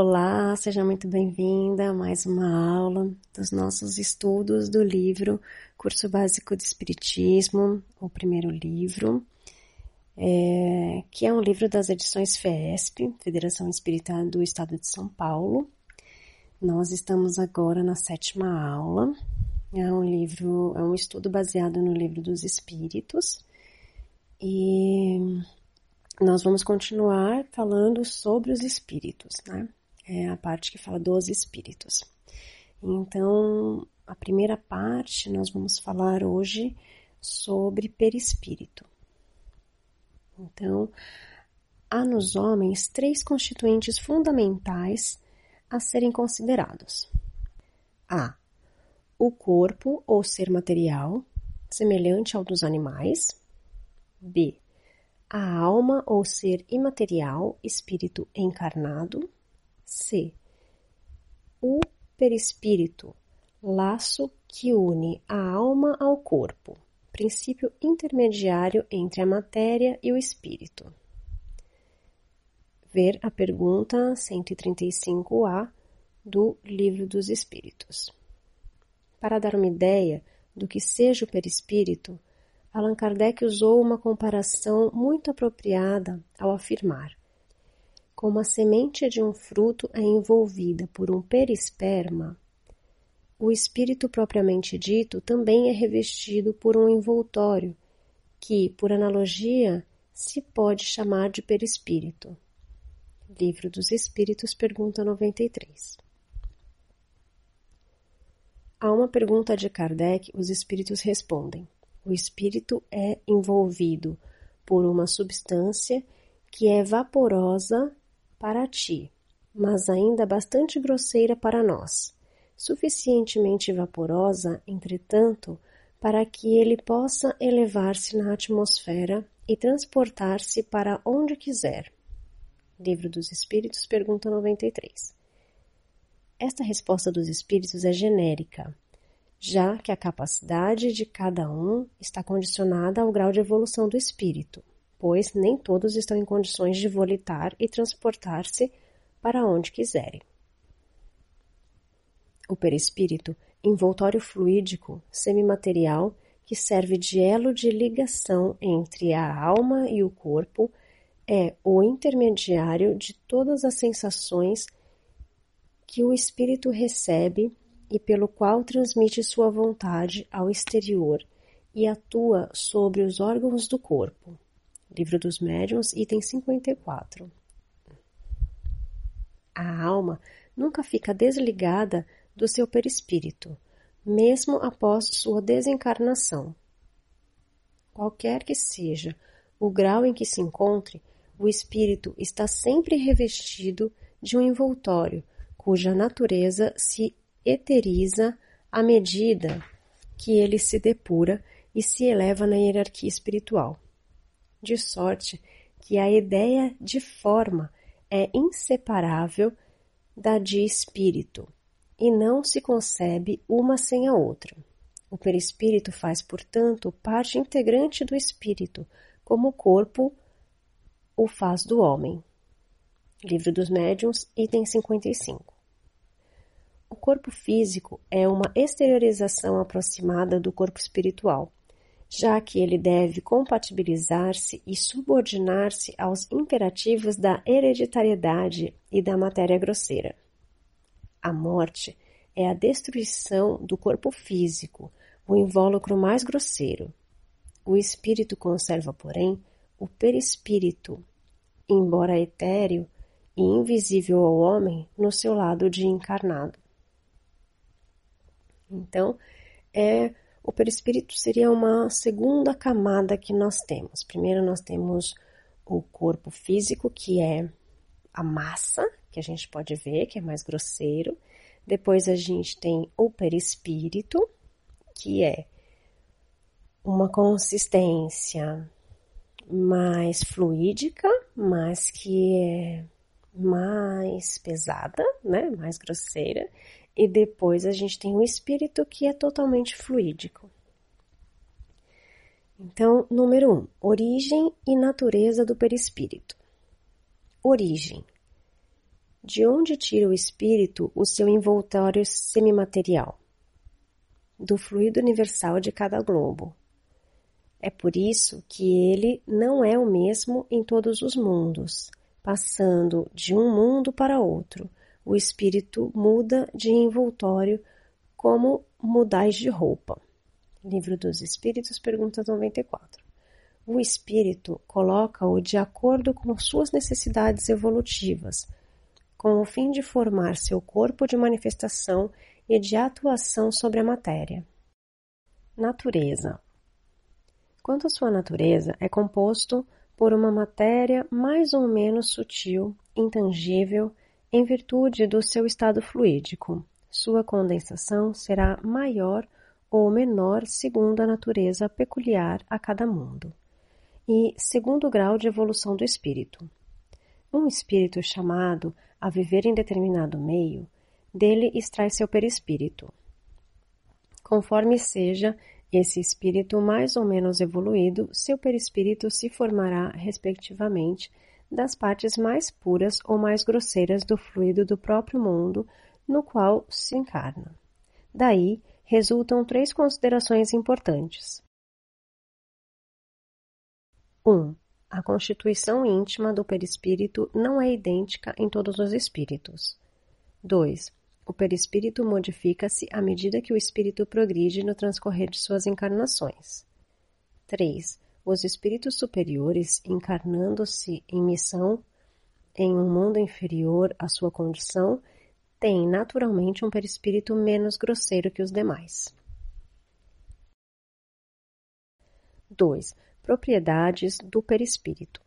Olá, seja muito bem-vinda a mais uma aula dos nossos estudos do livro Curso Básico de Espiritismo, o primeiro livro, é, que é um livro das edições FESP, Federação Espírita do Estado de São Paulo. Nós estamos agora na sétima aula. É um livro, é um estudo baseado no livro dos Espíritos e nós vamos continuar falando sobre os espíritos, né? É a parte que fala dos espíritos. Então, a primeira parte nós vamos falar hoje sobre perispírito. Então, há nos homens três constituintes fundamentais a serem considerados: a. O corpo ou ser material, semelhante ao dos animais. B. A alma ou ser imaterial, espírito encarnado. C. O perispírito, laço que une a alma ao corpo, princípio intermediário entre a matéria e o espírito. Ver a pergunta 135A do Livro dos Espíritos. Para dar uma ideia do que seja o perispírito, Allan Kardec usou uma comparação muito apropriada ao afirmar como a semente de um fruto é envolvida por um perisperma, o espírito propriamente dito também é revestido por um envoltório, que, por analogia, se pode chamar de perispírito. Livro dos Espíritos, pergunta 93. A uma pergunta de Kardec, os espíritos respondem: o espírito é envolvido por uma substância que é vaporosa para ti, mas ainda bastante grosseira para nós, suficientemente vaporosa, entretanto, para que ele possa elevar-se na atmosfera e transportar-se para onde quiser. Livro dos Espíritos, pergunta 93. Esta resposta dos espíritos é genérica, já que a capacidade de cada um está condicionada ao grau de evolução do espírito pois nem todos estão em condições de volitar e transportar-se para onde quiserem. O perispírito, envoltório fluídico, semimaterial, que serve de elo de ligação entre a alma e o corpo, é o intermediário de todas as sensações que o espírito recebe e pelo qual transmite sua vontade ao exterior e atua sobre os órgãos do corpo. Livro dos Médiuns, item 54. A alma nunca fica desligada do seu perispírito, mesmo após sua desencarnação. Qualquer que seja o grau em que se encontre, o espírito está sempre revestido de um envoltório cuja natureza se eteriza à medida que ele se depura e se eleva na hierarquia espiritual de sorte que a ideia de forma é inseparável da de espírito, e não se concebe uma sem a outra. O perispírito faz, portanto, parte integrante do espírito, como o corpo o faz do homem. Livro dos Médiuns, item 55. O corpo físico é uma exteriorização aproximada do corpo espiritual já que ele deve compatibilizar-se e subordinar-se aos imperativos da hereditariedade e da matéria grosseira. A morte é a destruição do corpo físico, o invólucro mais grosseiro. O espírito conserva, porém, o perispírito, embora etéreo e invisível ao homem, no seu lado de encarnado. Então, é o perispírito seria uma segunda camada que nós temos. Primeiro nós temos o corpo físico, que é a massa, que a gente pode ver, que é mais grosseiro. Depois a gente tem o perispírito, que é uma consistência mais fluídica, mas que é mais pesada, né, mais grosseira, e depois a gente tem o espírito que é totalmente fluídico. Então, número 1, um, origem e natureza do perispírito. Origem. De onde tira o espírito o seu envoltório semimaterial? Do fluido universal de cada globo. É por isso que ele não é o mesmo em todos os mundos. Passando de um mundo para outro, o espírito muda de envoltório como mudais de roupa. Livro dos Espíritos, pergunta 94. O espírito coloca-o de acordo com suas necessidades evolutivas, com o fim de formar seu corpo de manifestação e de atuação sobre a matéria. Natureza Quanto à sua natureza, é composto por uma matéria mais ou menos sutil, intangível, em virtude do seu estado fluídico. Sua condensação será maior ou menor segundo a natureza peculiar a cada mundo. E segundo o grau de evolução do espírito. Um espírito chamado a viver em determinado meio, dele extrai seu perispírito. Conforme seja esse espírito mais ou menos evoluído, seu perispírito se formará, respectivamente, das partes mais puras ou mais grosseiras do fluido do próprio mundo no qual se encarna. Daí resultam três considerações importantes. 1. Um, a constituição íntima do perispírito não é idêntica em todos os espíritos. 2. O perispírito modifica-se à medida que o espírito progride no transcorrer de suas encarnações. 3. Os espíritos superiores, encarnando-se em missão em um mundo inferior à sua condição, têm naturalmente um perispírito menos grosseiro que os demais. 2. Propriedades do perispírito.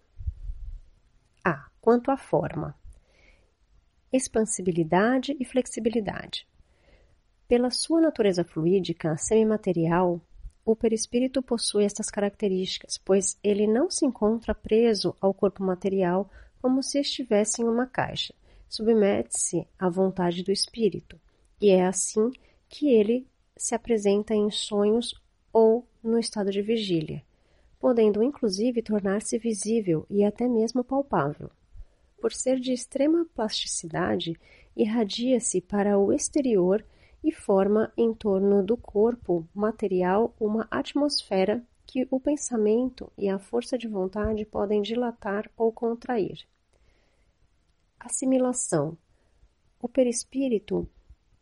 A. Quanto à forma expansibilidade e flexibilidade. Pela sua natureza fluídica, semimaterial, o perispírito possui estas características, pois ele não se encontra preso ao corpo material como se estivesse em uma caixa. Submete-se à vontade do espírito, e é assim que ele se apresenta em sonhos ou no estado de vigília, podendo inclusive tornar-se visível e até mesmo palpável por ser de extrema plasticidade, irradia-se para o exterior e forma em torno do corpo material uma atmosfera que o pensamento e a força de vontade podem dilatar ou contrair. Assimilação. O perispírito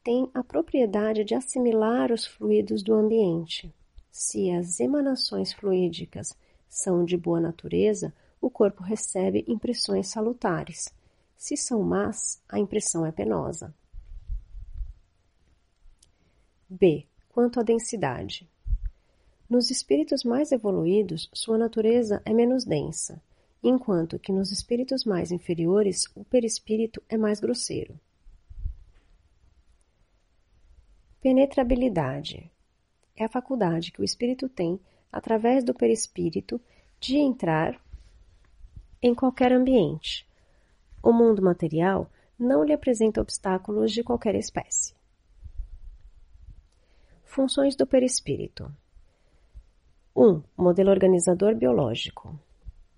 tem a propriedade de assimilar os fluidos do ambiente. Se as emanações fluídicas são de boa natureza, o corpo recebe impressões salutares. Se são más, a impressão é penosa. B. Quanto à densidade. Nos espíritos mais evoluídos, sua natureza é menos densa, enquanto que nos espíritos mais inferiores, o perispírito é mais grosseiro. Penetrabilidade é a faculdade que o espírito tem, através do perispírito, de entrar em qualquer ambiente. O mundo material não lhe apresenta obstáculos de qualquer espécie. Funções do perispírito. 1. Um, modelo organizador biológico.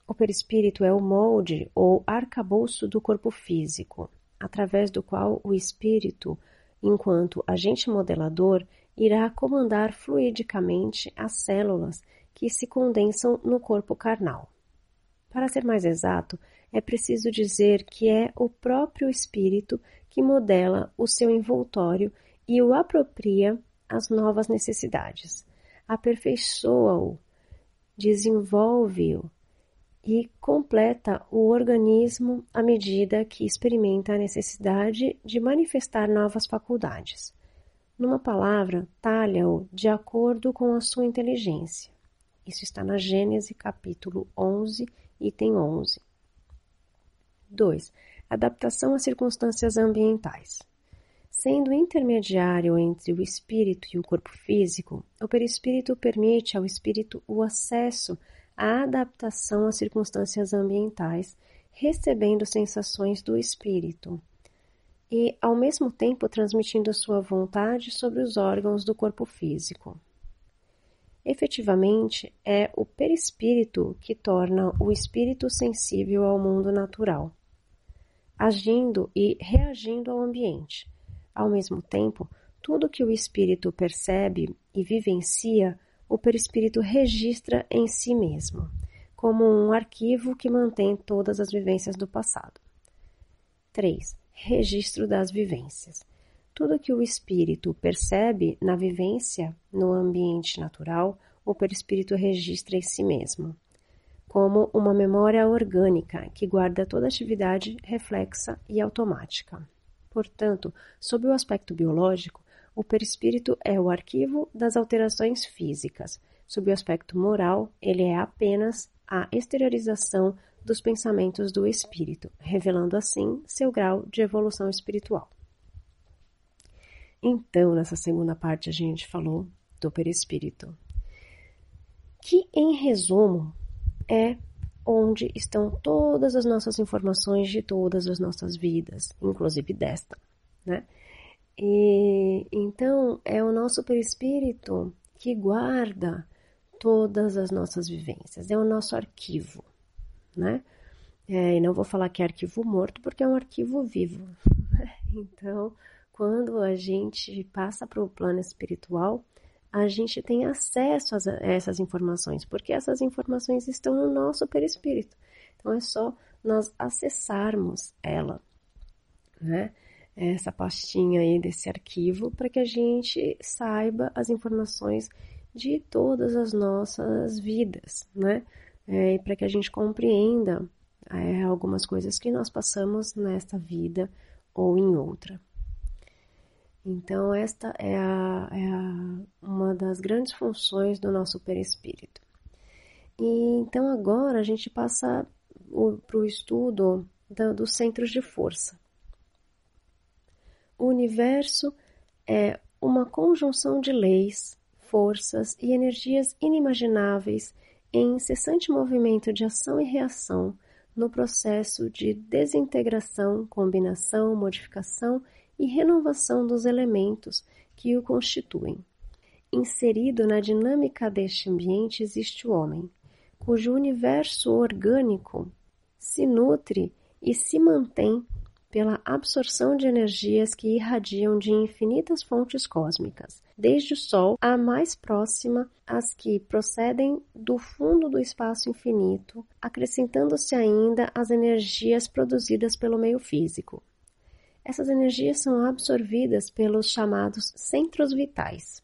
O perispírito é o molde ou arcabouço do corpo físico, através do qual o espírito, enquanto agente modelador, irá comandar fluidicamente as células que se condensam no corpo carnal. Para ser mais exato, é preciso dizer que é o próprio espírito que modela o seu envoltório e o apropria às novas necessidades, aperfeiçoa-o, desenvolve-o e completa o organismo à medida que experimenta a necessidade de manifestar novas faculdades. Numa palavra, talha-o de acordo com a sua inteligência. Isso está na Gênese capítulo 11 Item 11. 2. Adaptação às circunstâncias ambientais. Sendo intermediário entre o espírito e o corpo físico, o perispírito permite ao espírito o acesso à adaptação às circunstâncias ambientais, recebendo sensações do espírito e, ao mesmo tempo, transmitindo sua vontade sobre os órgãos do corpo físico. Efetivamente, é o perispírito que torna o espírito sensível ao mundo natural. agindo e reagindo ao ambiente. Ao mesmo tempo, tudo que o espírito percebe e vivencia, o perispírito registra em si mesmo, como um arquivo que mantém todas as vivências do passado. 3. Registro das vivências. Tudo que o espírito percebe na vivência no ambiente natural, o perispírito registra em si mesmo, como uma memória orgânica que guarda toda atividade reflexa e automática. Portanto, sob o aspecto biológico, o perispírito é o arquivo das alterações físicas. Sob o aspecto moral, ele é apenas a exteriorização dos pensamentos do espírito, revelando assim seu grau de evolução espiritual. Então, nessa segunda parte, a gente falou do perispírito, que, em resumo, é onde estão todas as nossas informações de todas as nossas vidas, inclusive desta, né? E então é o nosso perispírito que guarda todas as nossas vivências, é o nosso arquivo, né? É, e não vou falar que é arquivo morto, porque é um arquivo vivo. Então, quando a gente passa para o plano espiritual, a gente tem acesso a essas informações, porque essas informações estão no nosso perispírito. Então, é só nós acessarmos ela, né? Essa pastinha aí desse arquivo, para que a gente saiba as informações de todas as nossas vidas, né? É, para que a gente compreenda é, algumas coisas que nós passamos nesta vida ou em outra. Então, esta é, a, é a, uma das grandes funções do nosso perispírito. E então, agora a gente passa para o estudo da, dos centros de força. O universo é uma conjunção de leis, forças e energias inimagináveis em incessante movimento de ação e reação no processo de desintegração, combinação, modificação e renovação dos elementos que o constituem. Inserido na dinâmica deste ambiente existe o homem, cujo universo orgânico se nutre e se mantém pela absorção de energias que irradiam de infinitas fontes cósmicas, desde o Sol à mais próxima, as que procedem do fundo do espaço infinito, acrescentando-se ainda as energias produzidas pelo meio físico. Essas energias são absorvidas pelos chamados centros vitais,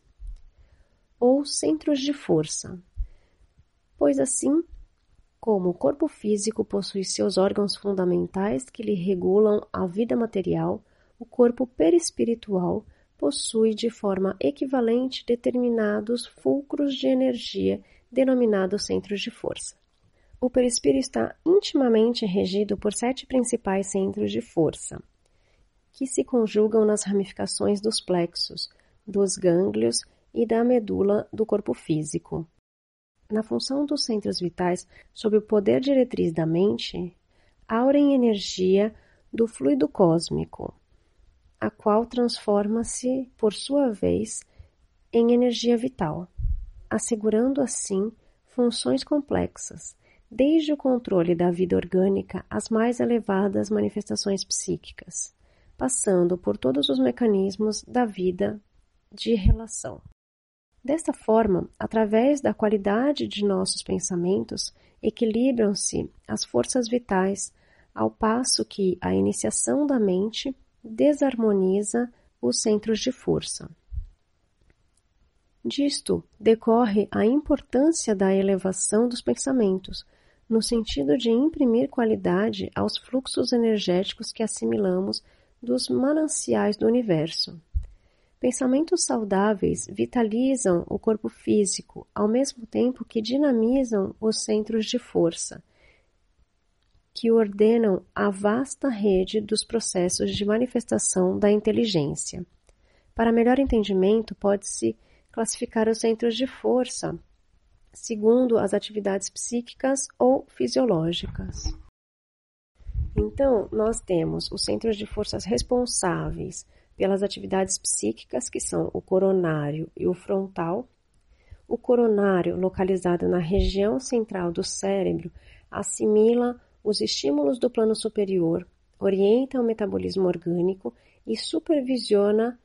ou centros de força, pois assim como o corpo físico possui seus órgãos fundamentais que lhe regulam a vida material, o corpo perispiritual possui de forma equivalente determinados fulcros de energia denominados centros de força. O perispírito está intimamente regido por sete principais centros de força, que se conjugam nas ramificações dos plexos, dos gânglios e da medula do corpo físico. Na função dos centros vitais, sob o poder diretriz da mente, aurem energia do fluido cósmico, a qual transforma-se, por sua vez, em energia vital, assegurando assim funções complexas, desde o controle da vida orgânica às mais elevadas manifestações psíquicas passando por todos os mecanismos da vida de relação. Desta forma, através da qualidade de nossos pensamentos, equilibram-se as forças vitais, ao passo que a iniciação da mente desarmoniza os centros de força. Disto decorre a importância da elevação dos pensamentos, no sentido de imprimir qualidade aos fluxos energéticos que assimilamos dos mananciais do universo. Pensamentos saudáveis vitalizam o corpo físico, ao mesmo tempo que dinamizam os centros de força, que ordenam a vasta rede dos processos de manifestação da inteligência. Para melhor entendimento, pode-se classificar os centros de força segundo as atividades psíquicas ou fisiológicas. Então, nós temos os centros de forças responsáveis pelas atividades psíquicas, que são o coronário e o frontal. O coronário, localizado na região central do cérebro, assimila os estímulos do plano superior, orienta o metabolismo orgânico e supervisiona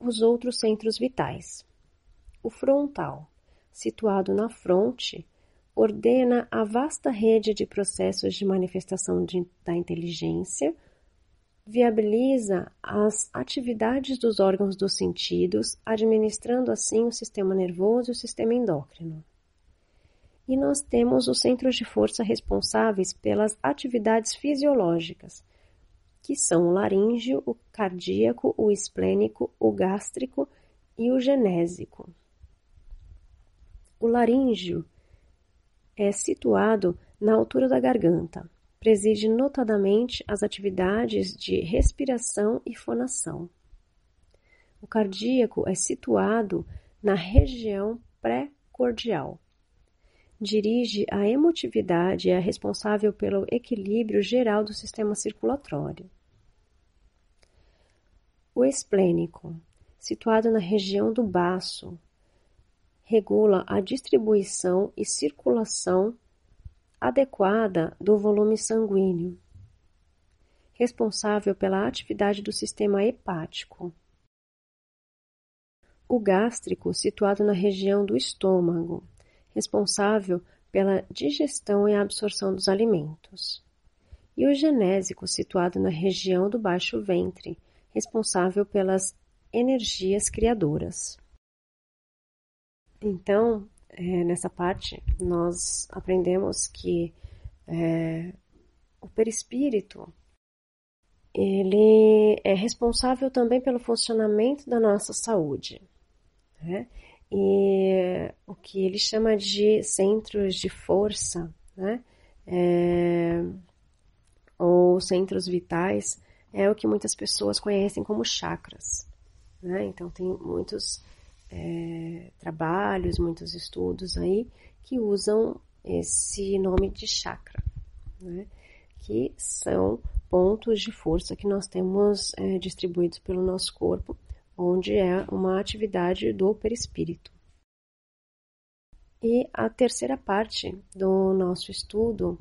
os outros centros vitais. O frontal, situado na fronte, ordena a vasta rede de processos de manifestação de, da inteligência, viabiliza as atividades dos órgãos dos sentidos, administrando assim o sistema nervoso e o sistema endócrino. E nós temos os centros de força responsáveis pelas atividades fisiológicas, que são o laríngeo, o cardíaco, o esplênico, o gástrico e o genésico. O laríngeo é situado na altura da garganta. Preside notadamente as atividades de respiração e fonação. O cardíaco é situado na região pré-cordial. Dirige a emotividade e é responsável pelo equilíbrio geral do sistema circulatório. O esplênico, situado na região do baço, regula a distribuição e circulação adequada do volume sanguíneo, responsável pela atividade do sistema hepático. O gástrico, situado na região do estômago, responsável pela digestão e absorção dos alimentos. E o genésico, situado na região do baixo ventre, responsável pelas energias criadoras. Então, é, nessa parte, nós aprendemos que é, o perispírito ele é responsável também pelo funcionamento da nossa saúde. Né? E o que ele chama de centros de força, né? É, ou centros vitais, é o que muitas pessoas conhecem como chakras. Né? Então, tem muitos é, trabalhos, muitos estudos aí que usam esse nome de chakra, né? que são pontos de força que nós temos é, distribuídos pelo nosso corpo, onde é uma atividade do perispírito. E a terceira parte do nosso estudo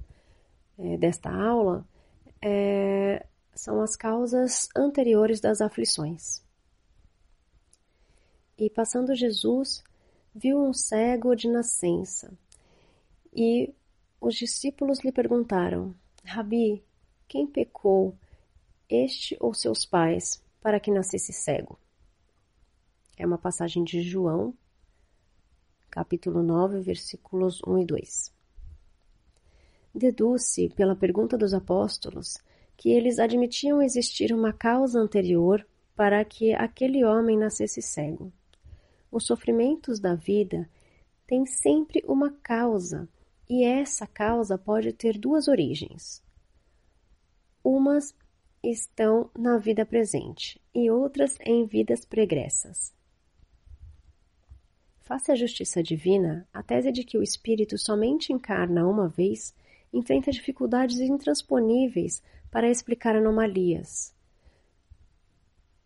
é, desta aula é, são as causas anteriores das aflições. E passando Jesus, viu um cego de nascença. E os discípulos lhe perguntaram: Rabi, quem pecou, este ou seus pais, para que nascesse cego? É uma passagem de João, capítulo 9, versículos 1 e 2. Deduz-se, pela pergunta dos apóstolos, que eles admitiam existir uma causa anterior para que aquele homem nascesse cego. Os sofrimentos da vida têm sempre uma causa, e essa causa pode ter duas origens. Umas estão na vida presente e outras em vidas pregressas. Face à justiça divina, a tese de que o espírito somente encarna uma vez enfrenta dificuldades intransponíveis para explicar anomalias.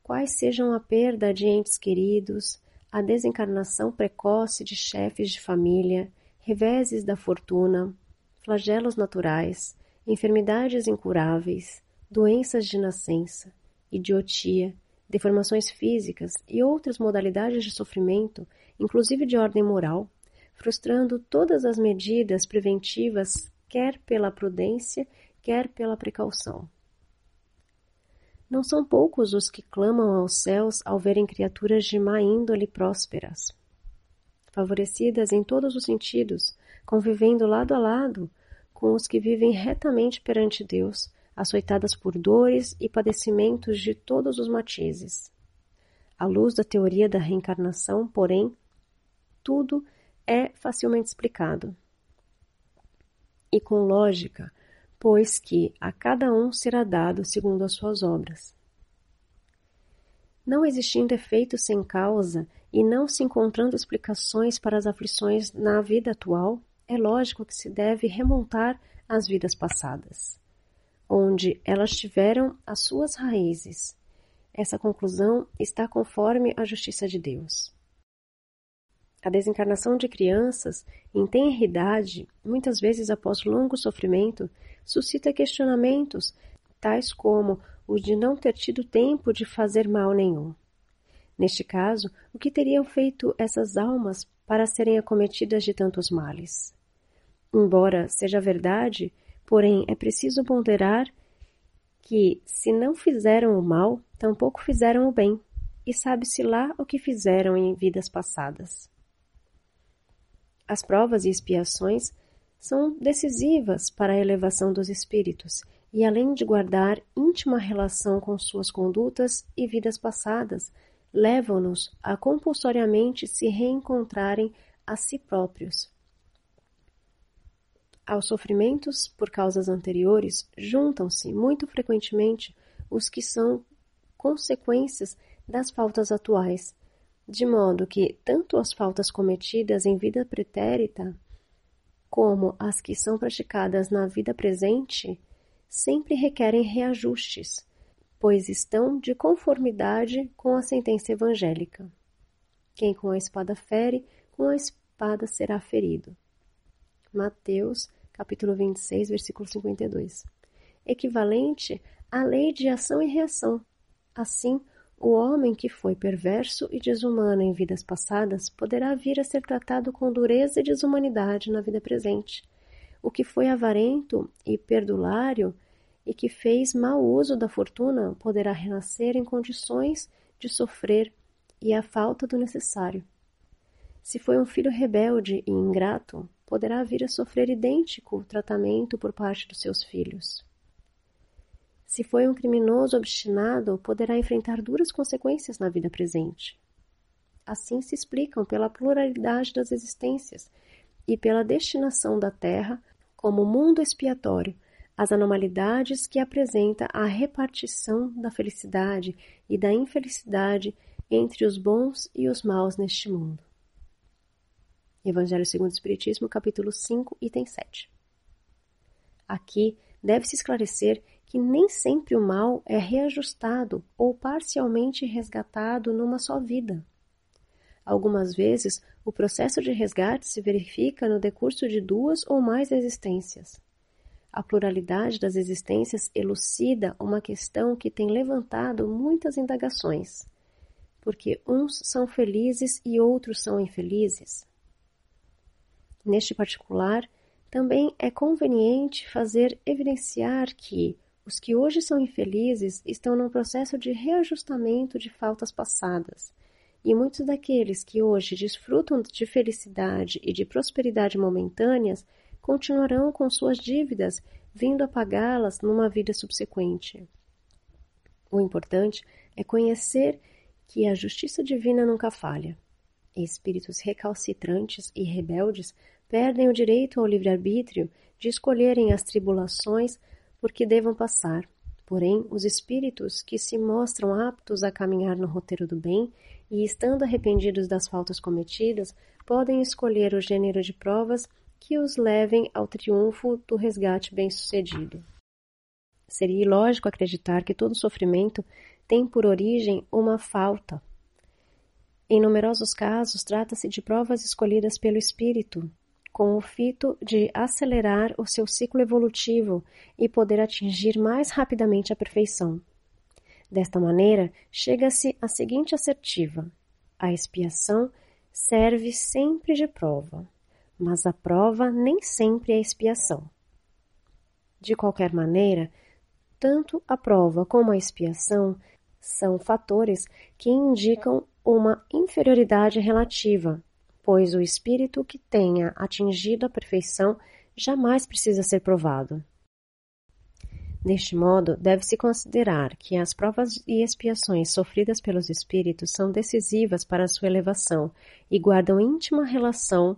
Quais sejam a perda de entes queridos, a desencarnação precoce de chefes de família, reveses da fortuna, flagelos naturais, enfermidades incuráveis, doenças de nascença, idiotia, deformações físicas e outras modalidades de sofrimento, inclusive de ordem moral, frustrando todas as medidas preventivas, quer pela prudência, quer pela precaução. Não são poucos os que clamam aos céus ao verem criaturas de má índole prósperas, favorecidas em todos os sentidos, convivendo lado a lado com os que vivem retamente perante Deus, açoitadas por dores e padecimentos de todos os matizes. À luz da teoria da reencarnação, porém, tudo é facilmente explicado. E com lógica, pois que a cada um será dado segundo as suas obras. Não existindo efeito sem causa e não se encontrando explicações para as aflições na vida atual, é lógico que se deve remontar às vidas passadas, onde elas tiveram as suas raízes. Essa conclusão está conforme a justiça de Deus. A desencarnação de crianças em tenra idade, muitas vezes após longo sofrimento, suscita questionamentos tais como o de não ter tido tempo de fazer mal nenhum. Neste caso, o que teriam feito essas almas para serem acometidas de tantos males? Embora seja verdade, porém é preciso ponderar que, se não fizeram o mal, tampouco fizeram o bem, e sabe-se lá o que fizeram em vidas passadas. As provas e expiações são decisivas para a elevação dos espíritos e, além de guardar íntima relação com suas condutas e vidas passadas, levam-nos a compulsoriamente se reencontrarem a si próprios. Aos sofrimentos por causas anteriores juntam-se muito frequentemente os que são consequências das faltas atuais, de modo que tanto as faltas cometidas em vida pretérita como as que são praticadas na vida presente sempre requerem reajustes, pois estão de conformidade com a sentença evangélica. Quem com a espada fere, com a espada será ferido. Mateus, capítulo 26, versículo 52. Equivalente à lei de ação e reação. Assim, o homem que foi perverso e desumano em vidas passadas poderá vir a ser tratado com dureza e desumanidade na vida presente. O que foi avarento e perdulário e que fez mau uso da fortuna poderá renascer em condições de sofrer e a falta do necessário. Se foi um filho rebelde e ingrato, poderá vir a sofrer idêntico tratamento por parte dos seus filhos. Se foi um criminoso obstinado, poderá enfrentar duras consequências na vida presente. Assim se explicam pela pluralidade das existências e pela destinação da Terra como mundo expiatório as anormalidades que apresenta a repartição da felicidade e da infelicidade entre os bons e os maus neste mundo. Evangelho segundo o Espiritismo, capítulo 5, item 7. Aqui deve-se esclarecer que nem sempre o mal é reajustado ou parcialmente resgatado numa só vida. Algumas vezes, o processo de resgate se verifica no decurso de duas ou mais existências. A pluralidade das existências elucida uma questão que tem levantado muitas indagações. Porque uns são felizes e outros são infelizes? Neste particular, também é conveniente fazer evidenciar que, os que hoje são infelizes estão num processo de reajustamento de faltas passadas, e muitos daqueles que hoje desfrutam de felicidade e de prosperidade momentâneas continuarão com suas dívidas, vindo a pagá-las numa vida subsequente. O importante é conhecer que a justiça divina nunca falha. Espíritos recalcitrantes e rebeldes perdem o direito ao livre-arbítrio de escolherem as tribulações por que devam passar. Porém, os espíritos que se mostram aptos a caminhar no roteiro do bem e, estando arrependidos das faltas cometidas, podem escolher o gênero de provas que os levem ao triunfo do resgate bem-sucedido. Seria ilógico acreditar que todo sofrimento tem por origem uma falta. Em numerosos casos, trata-se de provas escolhidas pelo espírito, com o fito de acelerar o seu ciclo evolutivo e poder atingir mais rapidamente a perfeição. Desta maneira, chega-se à seguinte assertiva: a expiação serve sempre de prova, mas a prova nem sempre é expiação. De qualquer maneira, tanto a prova como a expiação são fatores que indicam uma inferioridade relativa pois o espírito que tenha atingido a perfeição jamais precisa ser provado. Deste modo, deve-se considerar que as provas e expiações sofridas pelos espíritos são decisivas para a sua elevação e guardam íntima relação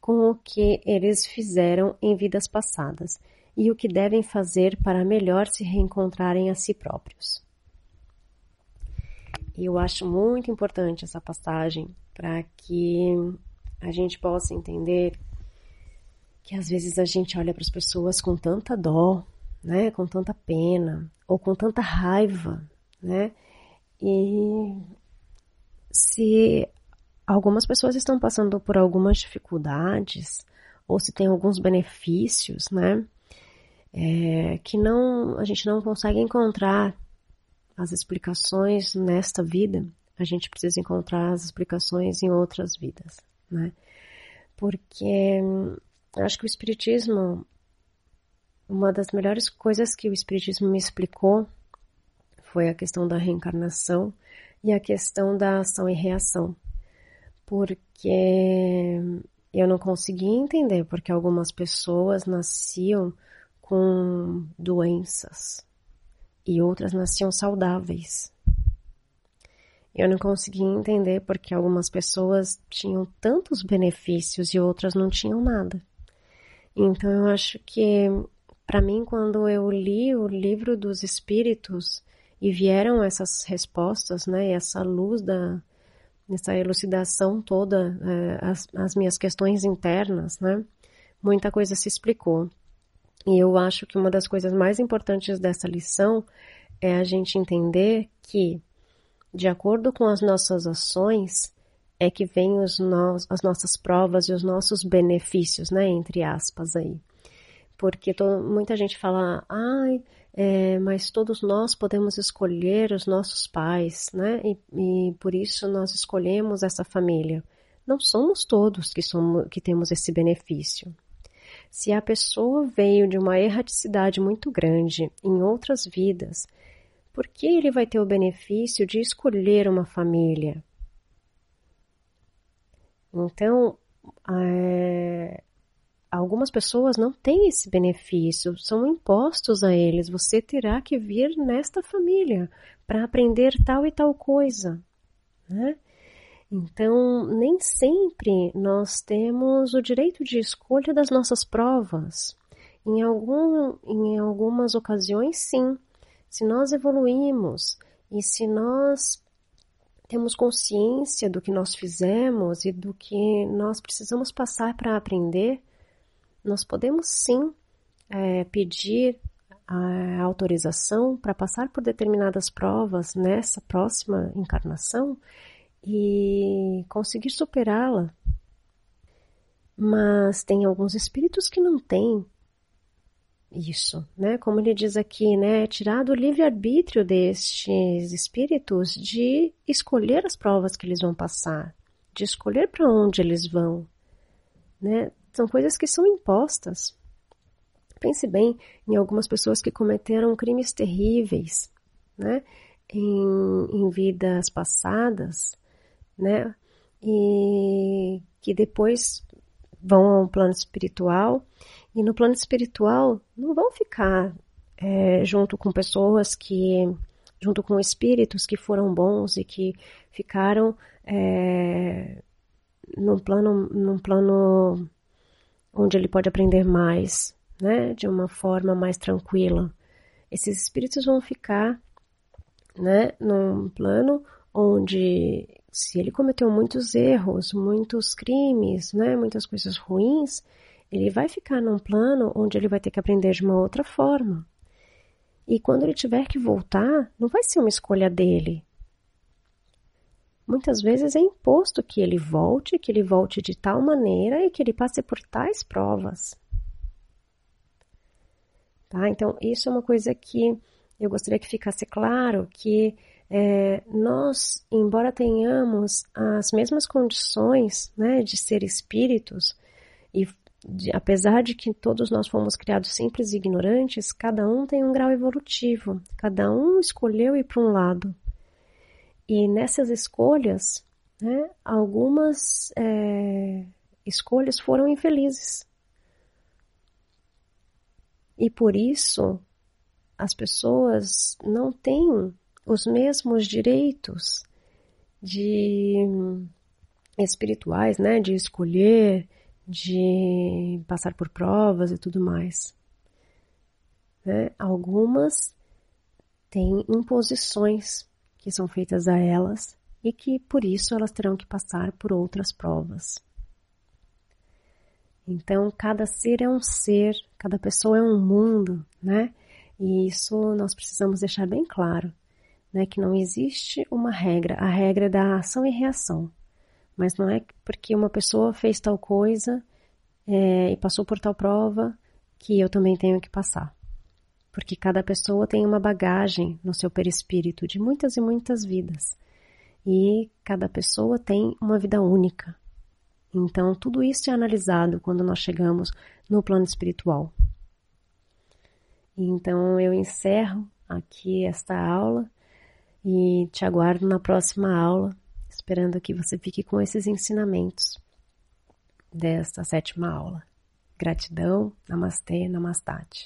com o que eles fizeram em vidas passadas e o que devem fazer para melhor se reencontrarem a si próprios. E eu acho muito importante essa passagem para que a gente possa entender que às vezes a gente olha para as pessoas com tanta dó, né, com tanta pena ou com tanta raiva, né? E se algumas pessoas estão passando por algumas dificuldades ou se tem alguns benefícios, né? é, que não a gente não consegue encontrar as explicações nesta vida, a gente precisa encontrar as explicações em outras vidas, né? Porque acho que o Espiritismo, uma das melhores coisas que o Espiritismo me explicou foi a questão da reencarnação e a questão da ação e reação. Porque eu não conseguia entender porque algumas pessoas nasciam com doenças e outras nasciam saudáveis. Eu não conseguia entender porque algumas pessoas tinham tantos benefícios e outras não tinham nada. Então eu acho que para mim quando eu li o livro dos espíritos e vieram essas respostas, né, essa luz da essa elucidação toda, é, as, as minhas questões internas, né, muita coisa se explicou. E eu acho que uma das coisas mais importantes dessa lição é a gente entender que, de acordo com as nossas ações, é que vêm no, as nossas provas e os nossos benefícios, né? Entre aspas aí. Porque muita gente fala, ai, é, mas todos nós podemos escolher os nossos pais, né? E, e, por isso nós escolhemos essa família. Não somos todos que, somos, que temos esse benefício. Se a pessoa veio de uma erraticidade muito grande em outras vidas, por que ele vai ter o benefício de escolher uma família? Então, é, algumas pessoas não têm esse benefício, são impostos a eles. Você terá que vir nesta família para aprender tal e tal coisa. Né? Então, nem sempre nós temos o direito de escolha das nossas provas. Em, algum, em algumas ocasiões, sim. Se nós evoluímos e se nós temos consciência do que nós fizemos e do que nós precisamos passar para aprender, nós podemos sim é, pedir a autorização para passar por determinadas provas nessa próxima encarnação e conseguir superá-la. Mas tem alguns espíritos que não têm isso, né? Como ele diz aqui, né? É tirado o livre-arbítrio destes espíritos de escolher as provas que eles vão passar, de escolher para onde eles vão, né? São coisas que são impostas. Pense bem em algumas pessoas que cometeram crimes terríveis, né? Em, em vidas passadas, né? E que depois vão ao plano espiritual e no plano espiritual não vão ficar é, junto com pessoas que junto com espíritos que foram bons e que ficaram é, num plano num plano onde ele pode aprender mais, né, de uma forma mais tranquila. Esses espíritos vão ficar, né, num plano onde se ele cometeu muitos erros, muitos crimes, né, muitas coisas ruins, ele vai ficar num plano onde ele vai ter que aprender de uma outra forma. E quando ele tiver que voltar, não vai ser uma escolha dele. Muitas vezes é imposto que ele volte, que ele volte de tal maneira e que ele passe por tais provas. Tá? Então, isso é uma coisa que eu gostaria que ficasse claro que é, nós, embora tenhamos as mesmas condições né, de ser espíritos, e de, apesar de que todos nós fomos criados simples e ignorantes, cada um tem um grau evolutivo, cada um escolheu ir para um lado. E nessas escolhas, né, algumas é, escolhas foram infelizes. E por isso as pessoas não têm os mesmos direitos de espirituais, né, de escolher, de passar por provas e tudo mais. Né? Algumas têm imposições que são feitas a elas e que por isso elas terão que passar por outras provas. Então, cada ser é um ser, cada pessoa é um mundo, né? E isso nós precisamos deixar bem claro né, que não existe uma regra, a regra é da ação e reação. Mas não é porque uma pessoa fez tal coisa é, e passou por tal prova que eu também tenho que passar. porque cada pessoa tem uma bagagem no seu perispírito de muitas e muitas vidas. E cada pessoa tem uma vida única. Então, tudo isso é analisado quando nós chegamos no plano espiritual. Então, eu encerro aqui esta aula e te aguardo na próxima aula, esperando que você fique com esses ensinamentos desta sétima aula. Gratidão, Namastê, Namastate.